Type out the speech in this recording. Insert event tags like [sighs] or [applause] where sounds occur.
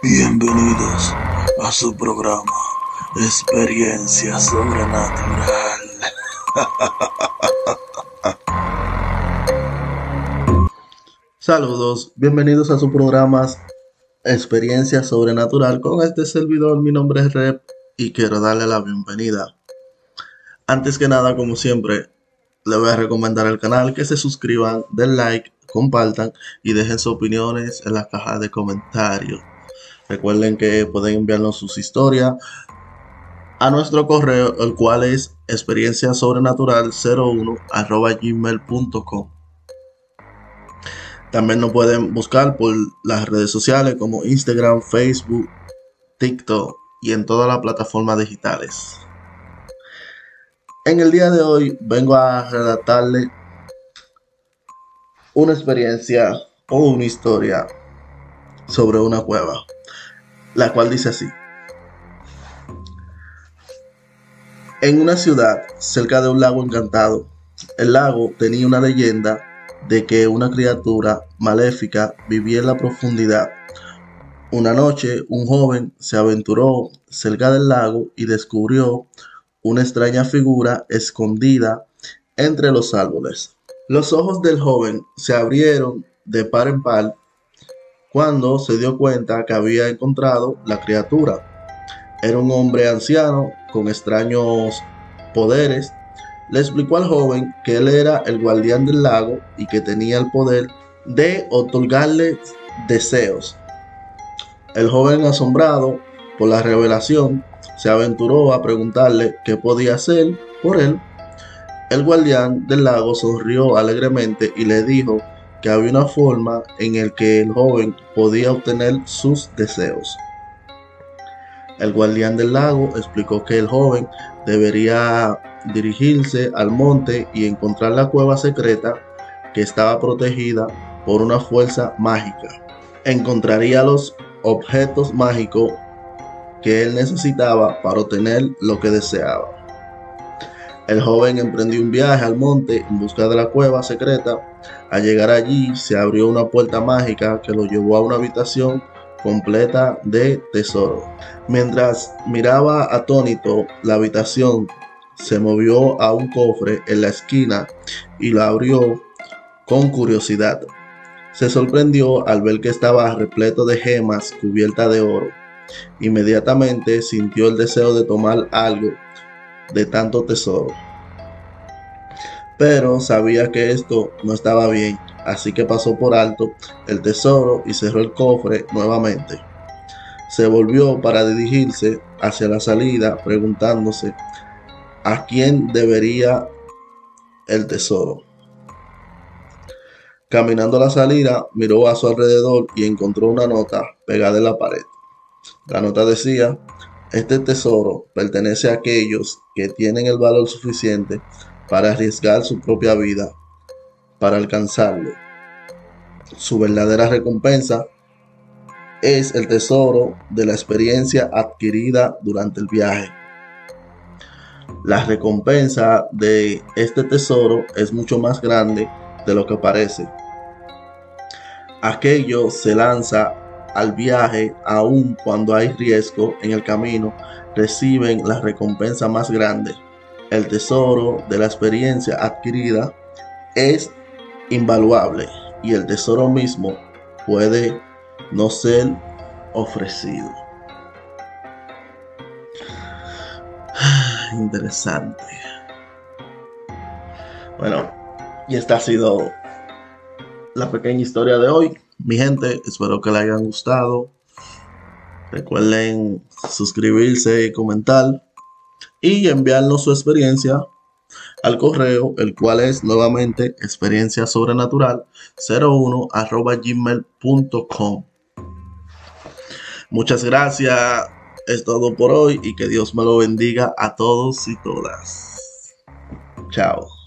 Bienvenidos a su programa Experiencia Sobrenatural. [laughs] Saludos, bienvenidos a su programa Experiencia Sobrenatural con este servidor. Mi nombre es Rep y quiero darle la bienvenida. Antes que nada, como siempre, le voy a recomendar el canal que se suscriban, den like, compartan y dejen sus opiniones en la caja de comentarios. Recuerden que pueden enviarnos sus historias a nuestro correo, el cual es experiencia sobrenatural 01 gmail.com. También nos pueden buscar por las redes sociales como Instagram, Facebook, TikTok y en todas las plataformas digitales. En el día de hoy vengo a redactarle una experiencia o una historia sobre una cueva, la cual dice así. En una ciudad cerca de un lago encantado, el lago tenía una leyenda de que una criatura maléfica vivía en la profundidad. Una noche un joven se aventuró cerca del lago y descubrió una extraña figura escondida entre los árboles. Los ojos del joven se abrieron de par en par cuando se dio cuenta que había encontrado la criatura. Era un hombre anciano con extraños poderes. Le explicó al joven que él era el guardián del lago y que tenía el poder de otorgarle deseos. El joven asombrado por la revelación se aventuró a preguntarle qué podía hacer por él. El guardián del lago sonrió alegremente y le dijo que había una forma en la que el joven podía obtener sus deseos. El guardián del lago explicó que el joven debería dirigirse al monte y encontrar la cueva secreta que estaba protegida por una fuerza mágica. Encontraría los objetos mágicos que él necesitaba para obtener lo que deseaba. El joven emprendió un viaje al monte en busca de la cueva secreta. Al llegar allí se abrió una puerta mágica que lo llevó a una habitación completa de tesoro. Mientras miraba atónito la habitación, se movió a un cofre en la esquina y lo abrió con curiosidad. Se sorprendió al ver que estaba repleto de gemas cubiertas de oro. Inmediatamente sintió el deseo de tomar algo de tanto tesoro. Pero sabía que esto no estaba bien, así que pasó por alto el tesoro y cerró el cofre nuevamente. Se volvió para dirigirse hacia la salida preguntándose a quién debería el tesoro. Caminando la salida, miró a su alrededor y encontró una nota pegada en la pared. La nota decía, este tesoro pertenece a aquellos que tienen el valor suficiente para arriesgar su propia vida para alcanzarlo. Su verdadera recompensa es el tesoro de la experiencia adquirida durante el viaje. La recompensa de este tesoro es mucho más grande de lo que parece. Aquello se lanza al viaje aun cuando hay riesgo en el camino, reciben la recompensa más grande. El tesoro de la experiencia adquirida es invaluable y el tesoro mismo puede no ser ofrecido. [sighs] Interesante. Bueno, y esta ha sido la pequeña historia de hoy. Mi gente, espero que les hayan gustado. Recuerden suscribirse y comentar y enviarnos su experiencia al correo, el cual es nuevamente experiencia sobrenatural 01 gmail.com. Muchas gracias, es todo por hoy y que Dios me lo bendiga a todos y todas. Chao.